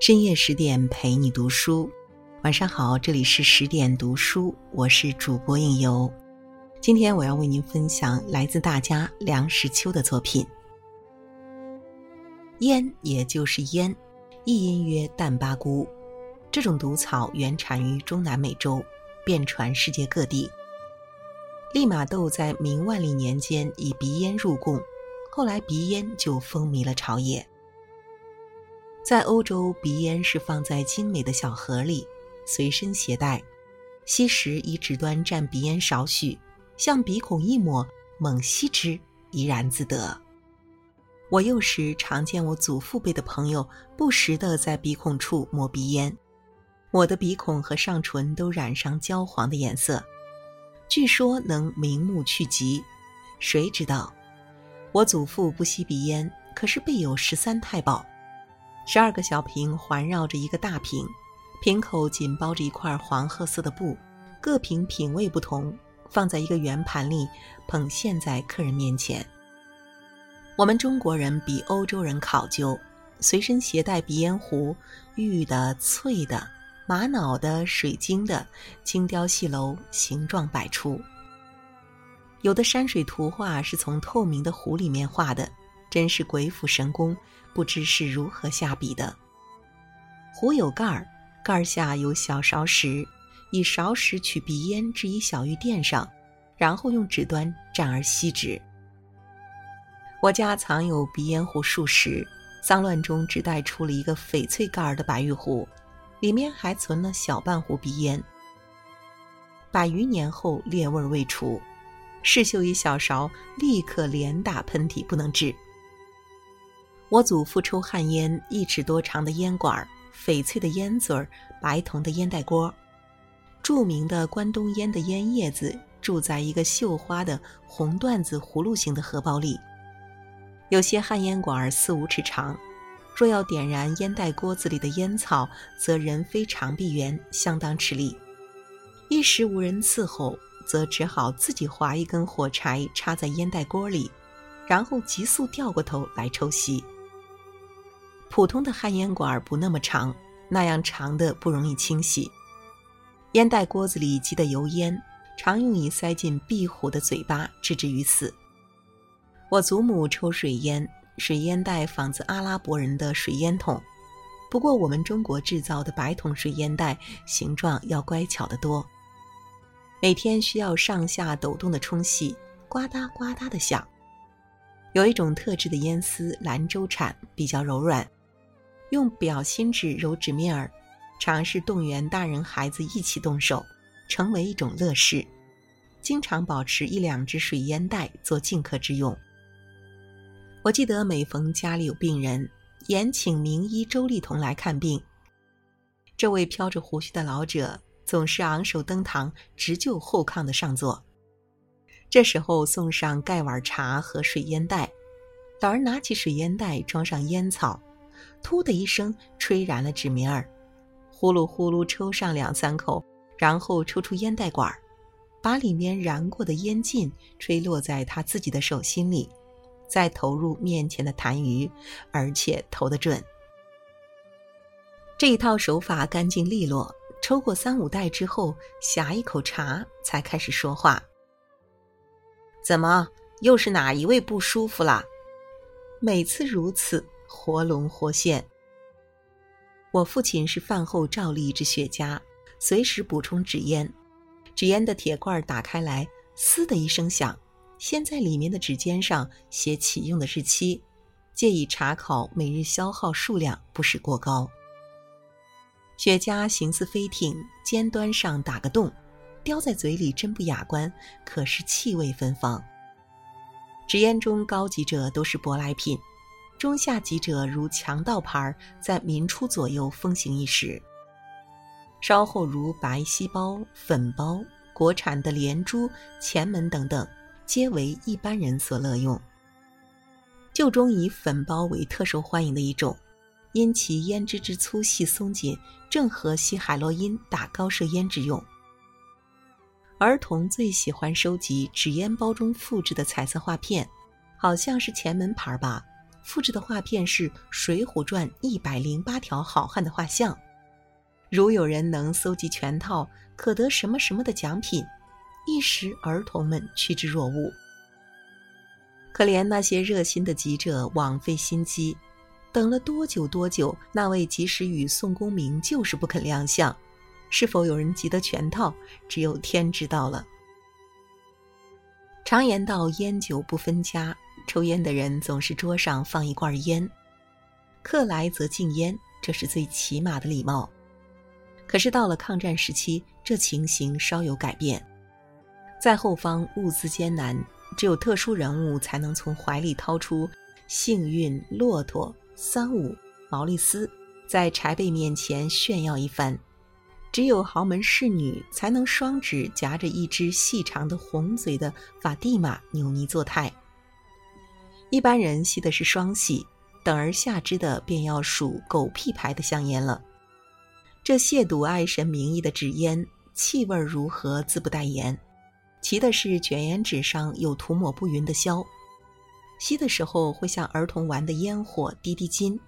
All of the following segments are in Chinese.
深夜十点陪你读书，晚上好，这里是十点读书，我是主播应由。今天我要为您分享来自大家梁实秋的作品。烟也就是烟，译音曰淡巴菇。这种毒草原产于中南美洲，遍传世界各地。利玛窦在明万历年间以鼻烟入贡，后来鼻烟就风靡了朝野。在欧洲，鼻烟是放在精美的小盒里，随身携带，吸时以指端蘸鼻烟少许，向鼻孔一抹，猛吸之，怡然自得。我幼时常见我祖父辈的朋友不时地在鼻孔处抹鼻烟，我的鼻孔和上唇都染上焦黄的颜色。据说能明目去疾，谁知道？我祖父不吸鼻烟，可是备有十三太保，十二个小瓶环绕着一个大瓶，瓶口紧包着一块黄褐色的布，各瓶品味不同，放在一个圆盘里，捧现在客人面前。我们中国人比欧洲人考究，随身携带鼻烟壶，玉的、翠的。玛瑙的、水晶的、精雕细镂，形状百出。有的山水图画是从透明的壶里面画的，真是鬼斧神工，不知是如何下笔的。壶有盖儿，盖儿下有小勺石，以勺石取鼻烟置于小玉垫上，然后用纸端蘸而吸之。我家藏有鼻烟壶数十，脏乱中只带出了一个翡翠盖儿的白玉壶。里面还存了小半壶鼻烟，百余年后裂味未除，试嗅一小勺，立刻连打喷嚏不能治。我祖父抽旱烟，一尺多长的烟管，翡翠的烟嘴儿，白铜的烟袋锅，著名的关东烟的烟叶子住在一个绣花的红缎子葫芦形的荷包里，有些旱烟管四五尺长。若要点燃烟袋锅子里的烟草，则人非长臂猿，相当吃力。一时无人伺候，则只好自己划一根火柴插在烟袋锅里，然后急速掉过头来抽吸。普通的旱烟管不那么长，那样长的不容易清洗。烟袋锅子里积的油烟，常用以塞进壁虎的嘴巴，置之于死。我祖母抽水烟。水烟袋仿自阿拉伯人的水烟筒，不过我们中国制造的白铜水烟袋形状要乖巧得多。每天需要上下抖动的冲洗，呱嗒呱嗒的响。有一种特制的烟丝兰州产，比较柔软，用表心纸揉纸面儿，尝试动员大人孩子一起动手，成为一种乐事。经常保持一两只水烟袋做进客之用。我记得每逢家里有病人，延请名医周立同来看病。这位飘着胡须的老者总是昂首登堂，直就后炕的上座。这时候送上盖碗茶和水烟袋，老人拿起水烟袋装上烟草，突的一声吹燃了纸棉儿，呼噜呼噜抽上两三口，然后抽出烟袋管儿，把里面燃过的烟烬吹落在他自己的手心里。再投入面前的痰盂，而且投得准。这一套手法干净利落。抽过三五袋之后，呷一口茶，才开始说话。怎么又是哪一位不舒服了？每次如此，活龙活现。我父亲是饭后照例一支雪茄，随时补充纸烟。纸烟的铁罐打开来，嘶的一声响。先在里面的纸尖上写启用的日期，借以查考每日消耗数量，不使过高。雪茄形似飞艇，尖端上打个洞，叼在嘴里真不雅观，可是气味芬芳。纸烟中高级者都是舶来品，中下级者如强盗牌，在民初左右风行一时。稍后如白锡包、粉包、国产的连珠、前门等等。皆为一般人所乐用。旧中以粉包为特受欢迎的一种，因其胭脂之粗细松紧，正合吸海洛因打高射烟之用。儿童最喜欢收集纸烟包中复制的彩色画片，好像是前门牌吧，复制的画片是《水浒传》一百零八条好汉的画像。如有人能搜集全套，可得什么什么的奖品。一时儿童们趋之若鹜。可怜那些热心的记者枉费心机，等了多久多久，那位及时雨宋公明就是不肯亮相。是否有人集得全套，只有天知道了。常言道：“烟酒不分家。”抽烟的人总是桌上放一罐烟，客来则敬烟，这是最起码的礼貌。可是到了抗战时期，这情形稍有改变。在后方物资艰难，只有特殊人物才能从怀里掏出幸运骆驼、三五、毛利斯，在柴辈面前炫耀一番。只有豪门侍女才能双指夹着一只细长的红嘴的法蒂玛扭捏作态。一般人吸的是双喜，等而下之的便要数狗屁牌的香烟了。这亵渎爱神名义的纸烟，气味如何自不待言。奇的是卷烟纸上有涂抹不匀的硝，吸的时候会像儿童玩的烟火滴滴金，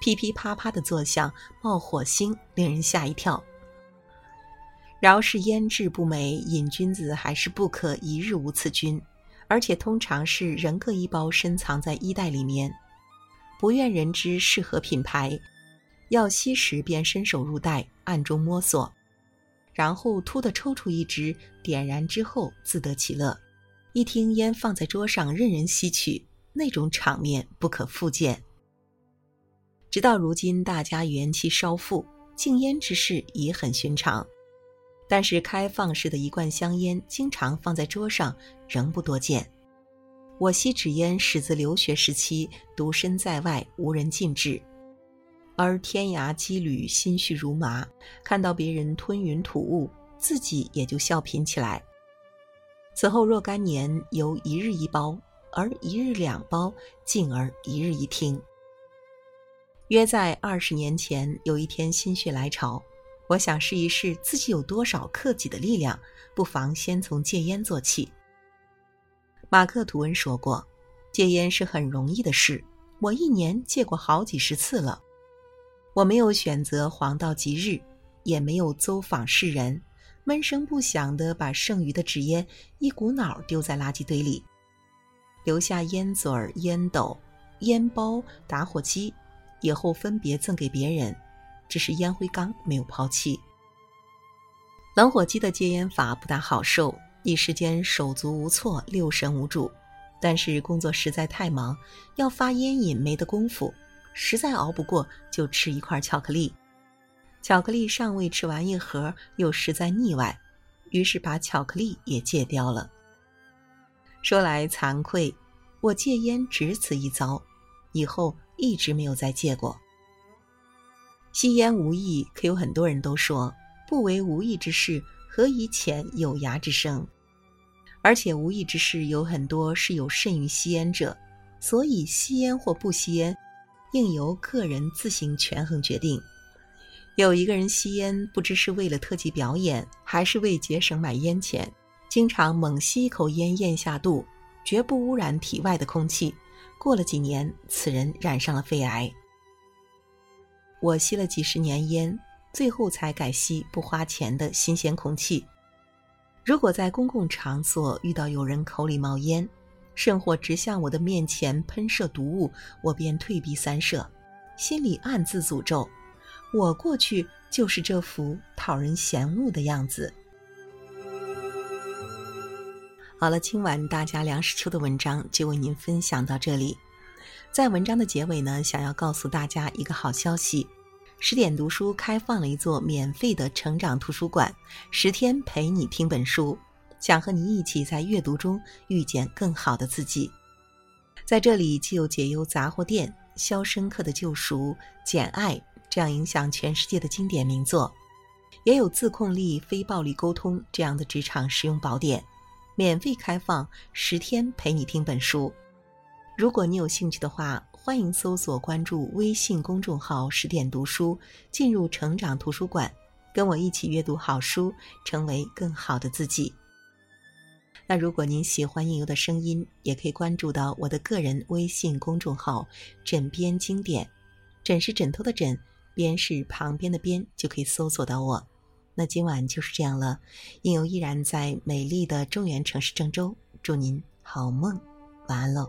噼噼啪啪的作响，冒火星，令人吓一跳。饶是烟质不美，瘾君子还是不可一日无此君，而且通常是人各一包，深藏在衣袋里面，不愿人知是何品牌。要吸时便伸手入袋，暗中摸索，然后突地抽出一支，点燃之后自得其乐。一听烟放在桌上任人吸取，那种场面不可复见。直到如今，大家元气稍复，禁烟之事已很寻常。但是开放式的一罐香烟，经常放在桌上，仍不多见。我吸纸烟始自留学时期，独身在外，无人禁止。而天涯羁旅，心绪如麻，看到别人吞云吐雾，自己也就笑贫起来。此后若干年，由一日一包，而一日两包，进而一日一听。约在二十年前，有一天心血来潮。我想试一试自己有多少克己的力量，不妨先从戒烟做起。马克·吐温说过：“戒烟是很容易的事，我一年戒过好几十次了。我没有选择黄道吉日，也没有走访世人，闷声不响地把剩余的纸烟一股脑丢在垃圾堆里，留下烟嘴、烟斗、烟包、打火机，以后分别赠给别人。”只是烟灰缸没有抛弃。冷火机的戒烟法不大好受，一时间手足无措，六神无主。但是工作实在太忙，要发烟瘾没得功夫，实在熬不过，就吃一块巧克力。巧克力尚未吃完一盒，又实在腻歪，于是把巧克力也戒掉了。说来惭愧，我戒烟只此一遭，以后一直没有再戒过。吸烟无益，可有很多人都说不为无益之事，何以遣有涯之生？而且无益之事有很多是有甚于吸烟者，所以吸烟或不吸烟，应由个人自行权衡决定。有一个人吸烟，不知是为了特技表演，还是为节省买烟钱，经常猛吸一口烟咽下肚，绝不污染体外的空气。过了几年，此人染上了肺癌。我吸了几十年烟，最后才改吸不花钱的新鲜空气。如果在公共场所遇到有人口里冒烟，甚或直向我的面前喷射毒物，我便退避三舍，心里暗自诅咒：我过去就是这副讨人嫌恶的样子。好了，今晚大家梁实秋的文章就为您分享到这里。在文章的结尾呢，想要告诉大家一个好消息：十点读书开放了一座免费的成长图书馆，十天陪你听本书，想和你一起在阅读中遇见更好的自己。在这里，既有解忧杂货店、肖申克的救赎、简爱这样影响全世界的经典名作，也有自控力、非暴力沟通这样的职场实用宝典，免费开放十天陪你听本书。如果你有兴趣的话，欢迎搜索关注微信公众号“十点读书”，进入成长图书馆，跟我一起阅读好书，成为更好的自己。那如果您喜欢应由的声音，也可以关注到我的个人微信公众号“枕边经典”，枕是枕头的枕，边是旁边的边，就可以搜索到我。那今晚就是这样了，应由依然在美丽的中原城市郑州，祝您好梦，晚安喽。